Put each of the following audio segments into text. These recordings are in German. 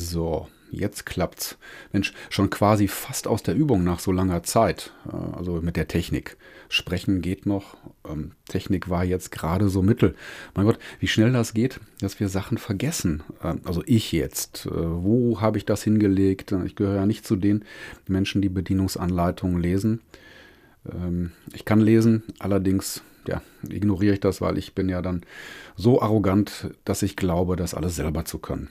So, jetzt klappt's. Mensch, schon quasi fast aus der Übung nach so langer Zeit. Äh, also mit der Technik. Sprechen geht noch. Ähm, Technik war jetzt gerade so mittel. Mein Gott, wie schnell das geht, dass wir Sachen vergessen. Ähm, also ich jetzt. Äh, wo habe ich das hingelegt? Ich gehöre ja nicht zu den Menschen, die Bedienungsanleitungen lesen. Ähm, ich kann lesen, allerdings ja, ignoriere ich das, weil ich bin ja dann so arrogant, dass ich glaube, das alles selber zu können.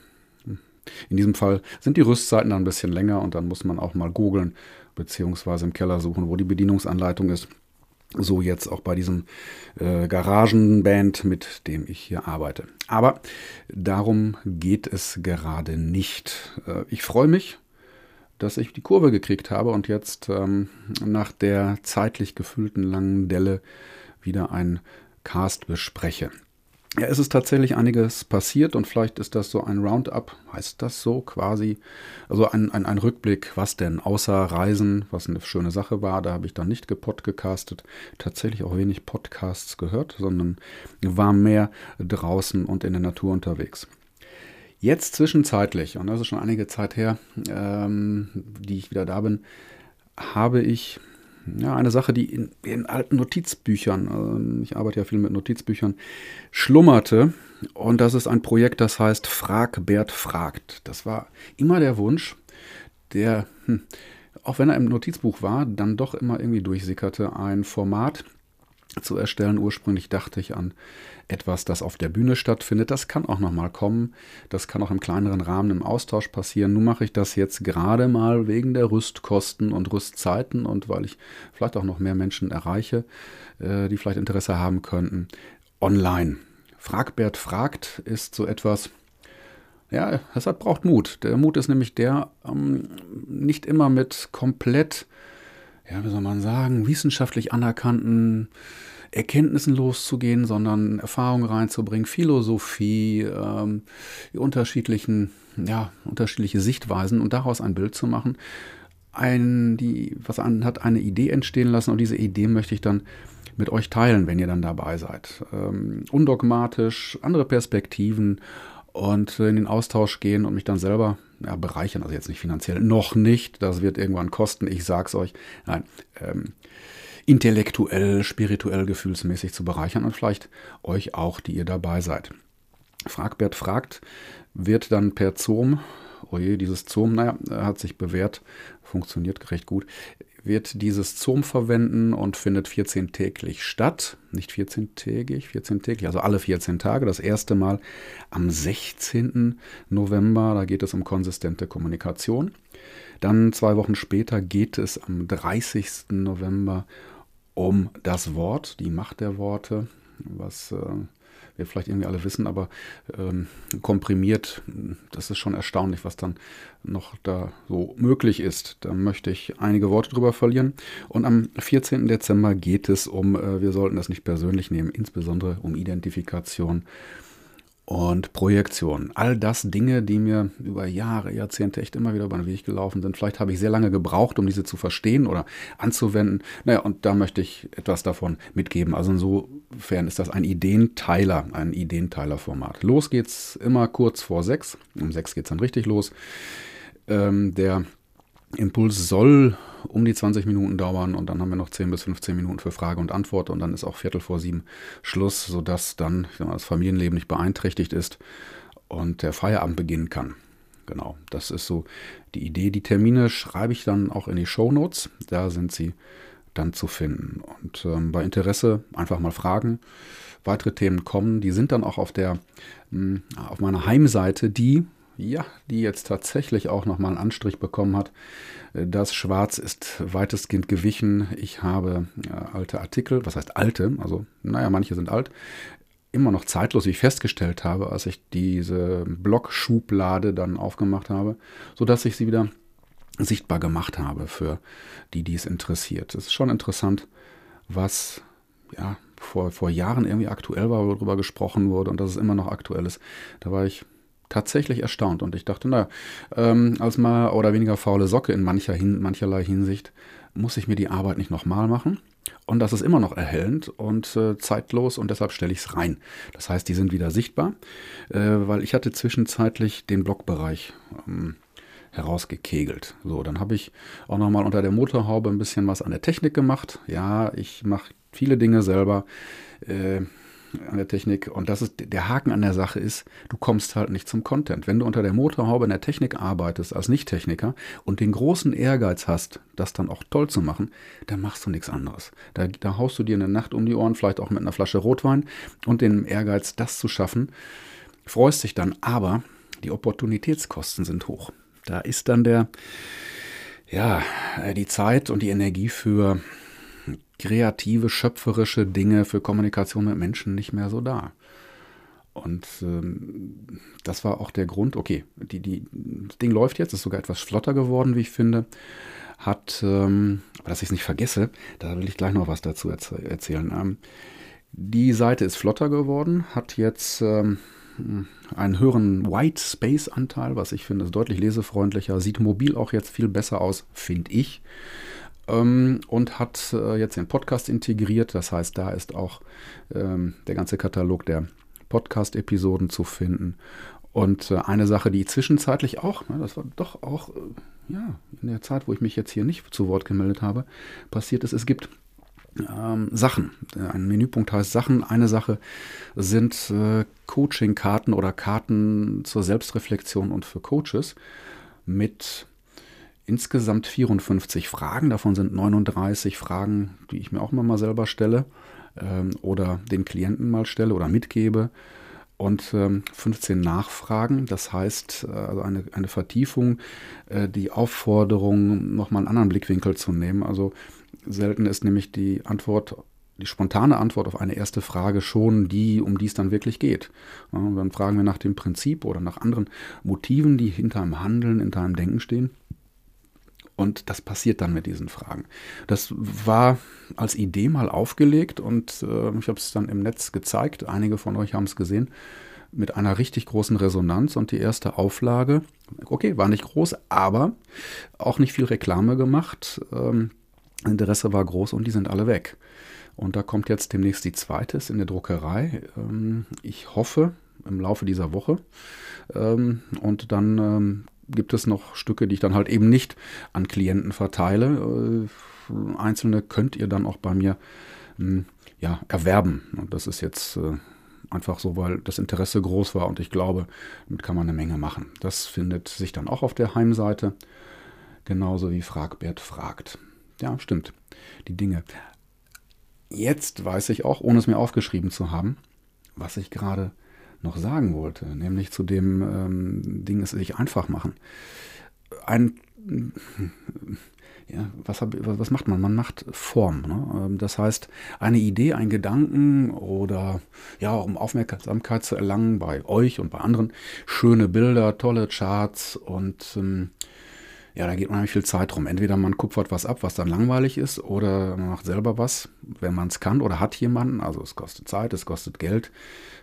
In diesem Fall sind die Rüstzeiten dann ein bisschen länger und dann muss man auch mal googeln beziehungsweise im Keller suchen, wo die Bedienungsanleitung ist. So jetzt auch bei diesem äh, Garagenband, mit dem ich hier arbeite. Aber darum geht es gerade nicht. Äh, ich freue mich, dass ich die Kurve gekriegt habe und jetzt ähm, nach der zeitlich gefüllten langen Delle wieder ein Cast bespreche. Ja, es ist tatsächlich einiges passiert und vielleicht ist das so ein Roundup, heißt das so quasi, also ein, ein, ein Rückblick, was denn außer Reisen, was eine schöne Sache war, da habe ich dann nicht gepodcastet, tatsächlich auch wenig Podcasts gehört, sondern war mehr draußen und in der Natur unterwegs. Jetzt zwischenzeitlich, und das ist schon einige Zeit her, ähm, die ich wieder da bin, habe ich ja, eine Sache, die in, in alten Notizbüchern, äh, ich arbeite ja viel mit Notizbüchern, schlummerte. Und das ist ein Projekt, das heißt Frag Bert fragt. Das war immer der Wunsch, der, hm, auch wenn er im Notizbuch war, dann doch immer irgendwie durchsickerte, ein Format zu erstellen. Ursprünglich dachte ich an etwas, das auf der Bühne stattfindet. Das kann auch nochmal kommen. Das kann auch im kleineren Rahmen im Austausch passieren. Nun mache ich das jetzt gerade mal wegen der Rüstkosten und Rüstzeiten und weil ich vielleicht auch noch mehr Menschen erreiche, äh, die vielleicht Interesse haben könnten, online. Fragbert fragt ist so etwas, ja, hat, braucht Mut. Der Mut ist nämlich der, ähm, nicht immer mit komplett, ja, wie soll man sagen, wissenschaftlich anerkannten Erkenntnissen loszugehen, sondern Erfahrungen reinzubringen, Philosophie, ähm, die unterschiedlichen, ja, unterschiedliche Sichtweisen und daraus ein Bild zu machen. Ein, die, was an, hat eine Idee entstehen lassen und diese Idee möchte ich dann mit euch teilen, wenn ihr dann dabei seid. Ähm, undogmatisch, andere Perspektiven und in den Austausch gehen und mich dann selber ja, bereichern. Also jetzt nicht finanziell, noch nicht. Das wird irgendwann kosten. Ich sag's euch. Nein. Ähm, intellektuell, spirituell, gefühlsmäßig zu bereichern und vielleicht euch auch, die ihr dabei seid. Fragbert fragt, wird dann per Zoom, oje, dieses Zoom, naja, hat sich bewährt, funktioniert recht gut, wird dieses Zoom verwenden und findet 14 täglich statt. Nicht 14-tägig, 14 täglich, also alle 14 Tage. Das erste Mal am 16. November, da geht es um konsistente Kommunikation. Dann zwei Wochen später geht es am 30. November um das Wort, die Macht der Worte, was äh, wir vielleicht irgendwie alle wissen, aber ähm, komprimiert, das ist schon erstaunlich, was dann noch da so möglich ist. Da möchte ich einige Worte drüber verlieren. Und am 14. Dezember geht es um, äh, wir sollten das nicht persönlich nehmen, insbesondere um Identifikation und Projektion. All das Dinge, die mir über Jahre, Jahrzehnte echt immer wieder über den Weg gelaufen sind. Vielleicht habe ich sehr lange gebraucht, um diese zu verstehen oder anzuwenden. Naja, und da möchte ich etwas davon mitgeben. Also insofern ist das ein Ideenteiler, ein Ideenteiler-Format. Los geht's immer kurz vor sechs. Um sechs geht's dann richtig los. Ähm, der Impuls soll um die 20 Minuten dauern und dann haben wir noch 10 bis 15 Minuten für Frage und Antwort und dann ist auch Viertel vor sieben Schluss, sodass dann mal, das Familienleben nicht beeinträchtigt ist und der Feierabend beginnen kann. Genau, das ist so die Idee. Die Termine schreibe ich dann auch in die Show Notes. Da sind sie dann zu finden. Und ähm, bei Interesse einfach mal fragen. Weitere Themen kommen. Die sind dann auch auf der mh, auf meiner Heimseite, die ja, die jetzt tatsächlich auch nochmal einen Anstrich bekommen hat. Das Schwarz ist weitestgehend gewichen. Ich habe ja, alte Artikel, was heißt alte? Also, naja, manche sind alt. Immer noch zeitlos, wie ich festgestellt habe, als ich diese Blockschublade dann aufgemacht habe, sodass ich sie wieder sichtbar gemacht habe für die, die es interessiert. Es ist schon interessant, was ja, vor, vor Jahren irgendwie aktuell war, worüber gesprochen wurde und dass es immer noch aktuell ist. Da war ich tatsächlich erstaunt und ich dachte, naja, ähm, als mal oder weniger faule Socke in mancher hin, mancherlei Hinsicht muss ich mir die Arbeit nicht nochmal machen. Und das ist immer noch erhellend und äh, zeitlos und deshalb stelle ich es rein. Das heißt, die sind wieder sichtbar, äh, weil ich hatte zwischenzeitlich den Blogbereich hm, herausgekegelt. So, dann habe ich auch nochmal unter der Motorhaube ein bisschen was an der Technik gemacht. Ja, ich mache viele Dinge selber. Äh, an der Technik. Und das ist der Haken an der Sache ist, du kommst halt nicht zum Content. Wenn du unter der Motorhaube in der Technik arbeitest als Nicht-Techniker und den großen Ehrgeiz hast, das dann auch toll zu machen, dann machst du nichts anderes. Da, da haust du dir eine Nacht um die Ohren, vielleicht auch mit einer Flasche Rotwein und den Ehrgeiz, das zu schaffen, freust dich dann, aber die Opportunitätskosten sind hoch. Da ist dann der, ja, die Zeit und die Energie für kreative, schöpferische Dinge für Kommunikation mit Menschen nicht mehr so da. Und ähm, das war auch der Grund, okay, die, die, das Ding läuft jetzt, ist sogar etwas flotter geworden, wie ich finde. Hat, ähm, aber dass ich es nicht vergesse, da will ich gleich noch was dazu erz erzählen. Ähm, die Seite ist flotter geworden, hat jetzt ähm, einen höheren White Space Anteil, was ich finde, ist deutlich lesefreundlicher, sieht mobil auch jetzt viel besser aus, finde ich ähm, und hat äh, jetzt den Podcast integriert. Das heißt, da ist auch ähm, der ganze Katalog der Podcast-Episoden zu finden. Und äh, eine Sache, die zwischenzeitlich auch, ne, das war doch auch, äh, ja, in der Zeit, wo ich mich jetzt hier nicht zu Wort gemeldet habe, passiert ist, es gibt ähm, Sachen. Ein Menüpunkt heißt Sachen. Eine Sache sind äh, Coaching-Karten oder Karten zur Selbstreflexion und für Coaches mit insgesamt 54 Fragen. Davon sind 39 Fragen, die ich mir auch immer mal selber stelle ähm, oder den Klienten mal stelle oder mitgebe. Und ähm, 15 Nachfragen, das heißt äh, also eine, eine Vertiefung, äh, die Aufforderung, nochmal einen anderen Blickwinkel zu nehmen. Also selten ist nämlich die Antwort die spontane Antwort auf eine erste Frage schon die, um die es dann wirklich geht. Ja, dann fragen wir nach dem Prinzip oder nach anderen Motiven, die hinter einem Handeln, hinter einem Denken stehen. Und das passiert dann mit diesen Fragen. Das war als Idee mal aufgelegt und äh, ich habe es dann im Netz gezeigt. Einige von euch haben es gesehen mit einer richtig großen Resonanz und die erste Auflage, okay, war nicht groß, aber auch nicht viel Reklame gemacht. Ähm, Interesse war groß und die sind alle weg. Und da kommt jetzt demnächst die zweite in der Druckerei. Ähm, ich hoffe im Laufe dieser Woche. Ähm, und dann ähm, gibt es noch Stücke, die ich dann halt eben nicht an Klienten verteile. Äh, einzelne könnt ihr dann auch bei mir hm, ja, erwerben. Und das ist jetzt äh, einfach so, weil das Interesse groß war und ich glaube, damit kann man eine Menge machen. Das findet sich dann auch auf der Heimseite, genauso wie Fragbert fragt. Ja, stimmt. Die Dinge. Jetzt weiß ich auch, ohne es mir aufgeschrieben zu haben, was ich gerade noch sagen wollte, nämlich zu dem ähm, Ding, es sich einfach machen. Ein, ja, was, hab, was macht man? Man macht Form. Ne? Ähm, das heißt, eine Idee, ein Gedanken oder ja, um Aufmerksamkeit zu erlangen bei euch und bei anderen, schöne Bilder, tolle Charts und ähm, ja, da geht unheimlich viel Zeit rum. Entweder man kupfert was ab, was dann langweilig ist, oder man macht selber was, wenn man es kann oder hat jemanden. Also es kostet Zeit, es kostet Geld.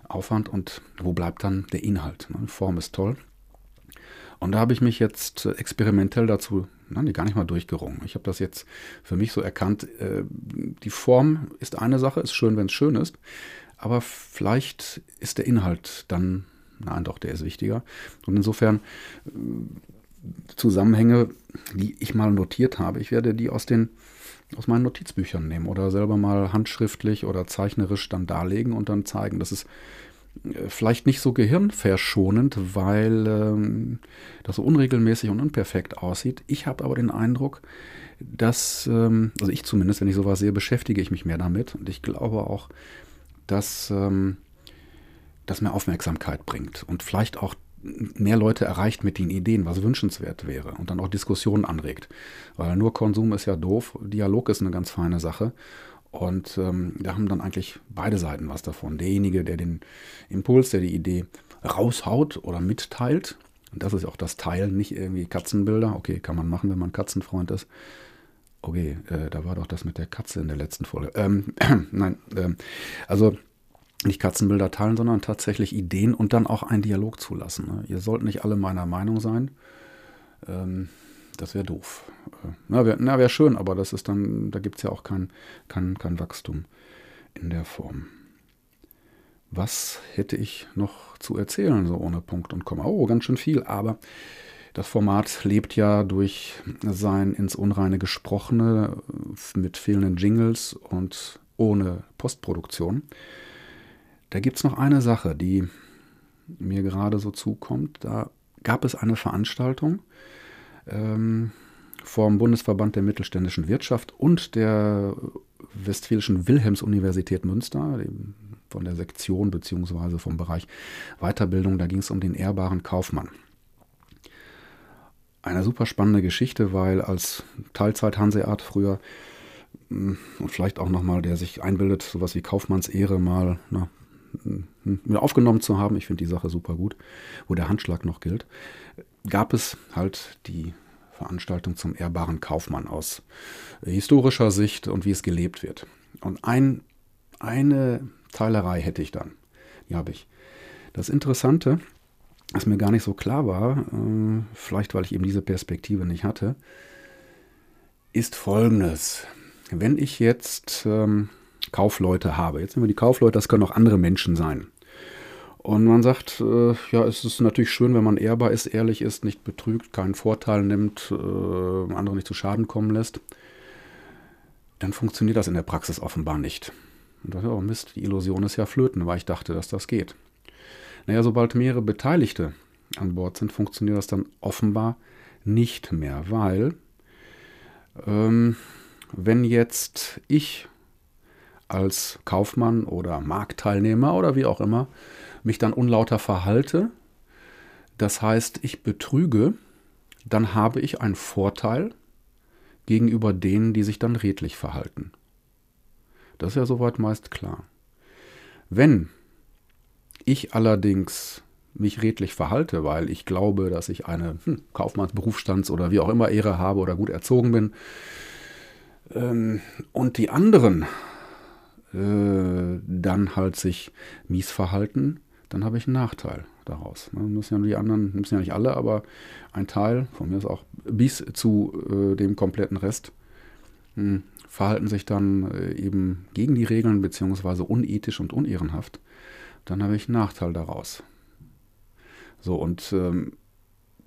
Aufwand und wo bleibt dann der Inhalt? Ne? Form ist toll. Und da habe ich mich jetzt experimentell dazu ne, gar nicht mal durchgerungen. Ich habe das jetzt für mich so erkannt, äh, die Form ist eine Sache, ist schön, wenn es schön ist, aber vielleicht ist der Inhalt dann, nein doch, der ist wichtiger. Und insofern äh, Zusammenhänge, die ich mal notiert habe, ich werde die aus den aus meinen Notizbüchern nehmen oder selber mal handschriftlich oder zeichnerisch dann darlegen und dann zeigen. Das ist äh, vielleicht nicht so gehirnverschonend, weil ähm, das so unregelmäßig und unperfekt aussieht. Ich habe aber den Eindruck, dass, ähm, also ich zumindest, wenn ich sowas sehe, beschäftige ich mich mehr damit. Und ich glaube auch, dass ähm, das mehr Aufmerksamkeit bringt und vielleicht auch mehr Leute erreicht mit den Ideen, was wünschenswert wäre und dann auch Diskussionen anregt. Weil nur Konsum ist ja doof, Dialog ist eine ganz feine Sache. Und ähm, da haben dann eigentlich beide Seiten was davon. Derjenige, der den Impuls, der die Idee raushaut oder mitteilt, und das ist auch das Teilen, nicht irgendwie Katzenbilder. Okay, kann man machen, wenn man Katzenfreund ist. Okay, äh, da war doch das mit der Katze in der letzten Folge. Ähm, nein, ähm, also nicht Katzenbilder teilen, sondern tatsächlich Ideen und dann auch einen Dialog zulassen. Ne? Ihr sollt nicht alle meiner Meinung sein. Ähm, das wäre doof. Äh, na, wäre wär schön, aber das ist dann, da gibt es ja auch kein, kein, kein Wachstum in der Form. Was hätte ich noch zu erzählen, so ohne Punkt und Komma? Oh, ganz schön viel, aber Das Format lebt ja durch sein ins Unreine gesprochene mit fehlenden Jingles und ohne Postproduktion. Da gibt es noch eine Sache, die mir gerade so zukommt. Da gab es eine Veranstaltung ähm, vom Bundesverband der mittelständischen Wirtschaft und der Westfälischen Wilhelms-Universität Münster, von der Sektion bzw. vom Bereich Weiterbildung. Da ging es um den ehrbaren Kaufmann. Eine super spannende Geschichte, weil als Teilzeit-Hanseat früher hm, und vielleicht auch nochmal, der sich einbildet, sowas wie Kaufmannsehre mal na, aufgenommen zu haben, ich finde die Sache super gut, wo der Handschlag noch gilt, gab es halt die Veranstaltung zum ehrbaren Kaufmann aus historischer Sicht und wie es gelebt wird. Und ein, eine Teilerei hätte ich dann. Die habe ich. Das Interessante, was mir gar nicht so klar war, äh, vielleicht weil ich eben diese Perspektive nicht hatte, ist folgendes. Wenn ich jetzt ähm, Kaufleute habe, jetzt nehmen wir die Kaufleute, das können auch andere Menschen sein. Und man sagt, äh, ja, es ist natürlich schön, wenn man ehrbar ist, ehrlich ist, nicht betrügt, keinen Vorteil nimmt, äh, andere nicht zu Schaden kommen lässt. Dann funktioniert das in der Praxis offenbar nicht. Und dachte, oh Mist, die Illusion ist ja flöten, weil ich dachte, dass das geht. Naja, sobald mehrere Beteiligte an Bord sind, funktioniert das dann offenbar nicht mehr, weil ähm, wenn jetzt ich als Kaufmann oder Marktteilnehmer oder wie auch immer mich dann unlauter verhalte, das heißt, ich betrüge, dann habe ich einen Vorteil gegenüber denen, die sich dann redlich verhalten. Das ist ja soweit meist klar. Wenn ich allerdings mich redlich verhalte, weil ich glaube, dass ich eine hm, Kaufmannsberufsstands- oder wie auch immer Ehre habe oder gut erzogen bin, ähm, und die anderen äh, dann halt sich mies verhalten, dann habe ich einen Nachteil daraus. Ne? Müssen ja die anderen, müssen ja nicht alle, aber ein Teil, von mir ist auch bis zu äh, dem kompletten Rest, mh, hm, verhalten sich dann äh, eben gegen die Regeln beziehungsweise unethisch und unehrenhaft. Dann habe ich einen Nachteil daraus. So, und ähm,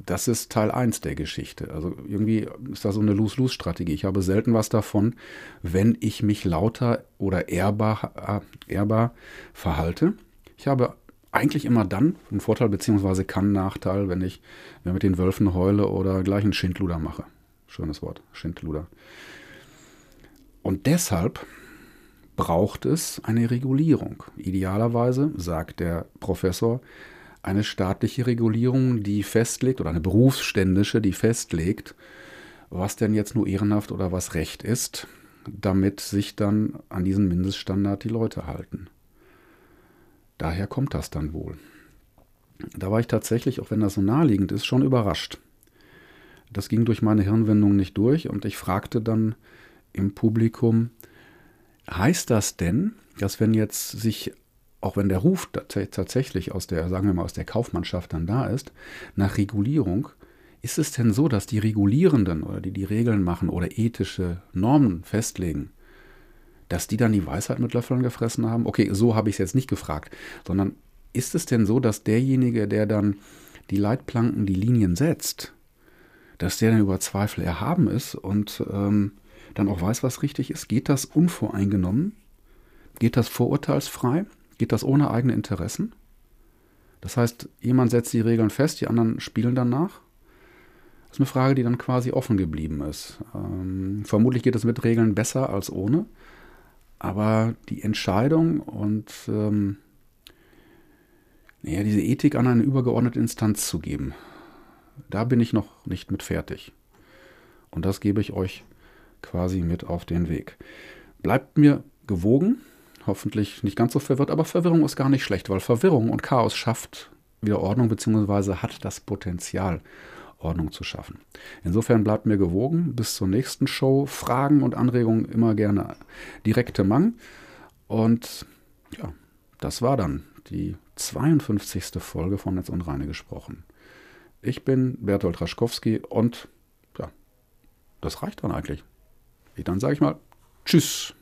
das ist Teil 1 der Geschichte. Also irgendwie ist da so eine Lose-Lose-Strategie. Ich habe selten was davon, wenn ich mich lauter oder ehrbar, äh, ehrbar verhalte. Ich habe eigentlich immer dann einen Vorteil beziehungsweise kann Nachteil, wenn ich wenn mit den Wölfen heule oder gleich einen Schindluder mache. Schönes Wort, Schindluder. Und deshalb braucht es eine Regulierung. Idealerweise, sagt der Professor, eine staatliche Regulierung, die festlegt, oder eine berufsständische, die festlegt, was denn jetzt nur ehrenhaft oder was Recht ist, damit sich dann an diesen Mindeststandard die Leute halten. Daher kommt das dann wohl. Da war ich tatsächlich, auch wenn das so naheliegend ist, schon überrascht. Das ging durch meine Hirnwendung nicht durch und ich fragte dann im Publikum, heißt das denn, dass wenn jetzt sich, auch wenn der Ruf tatsächlich aus der, sagen wir mal, aus der Kaufmannschaft dann da ist, nach Regulierung, ist es denn so, dass die Regulierenden oder die die Regeln machen oder ethische Normen festlegen, dass die dann die Weisheit mit Löffeln gefressen haben? Okay, so habe ich es jetzt nicht gefragt, sondern ist es denn so, dass derjenige, der dann die Leitplanken, die Linien setzt, dass der dann über Zweifel erhaben ist und ähm, dann auch weiß, was richtig ist? Geht das unvoreingenommen? Geht das vorurteilsfrei? Geht das ohne eigene Interessen? Das heißt, jemand setzt die Regeln fest, die anderen spielen danach? Das ist eine Frage, die dann quasi offen geblieben ist. Ähm, vermutlich geht es mit Regeln besser als ohne. Aber die Entscheidung und ähm, ja, diese Ethik an eine übergeordnete Instanz zu geben, da bin ich noch nicht mit fertig. Und das gebe ich euch quasi mit auf den Weg. Bleibt mir gewogen, hoffentlich nicht ganz so verwirrt, aber Verwirrung ist gar nicht schlecht, weil Verwirrung und Chaos schafft wieder Ordnung bzw. hat das Potenzial, Ordnung zu schaffen. Insofern bleibt mir gewogen. Bis zur nächsten Show. Fragen und Anregungen immer gerne direkte Mang. Und ja, das war dann die 52. Folge von Netz und Reine gesprochen. Ich bin Bertolt Raschkowski und ja, das reicht dann eigentlich. Dann sage ich mal Tschüss.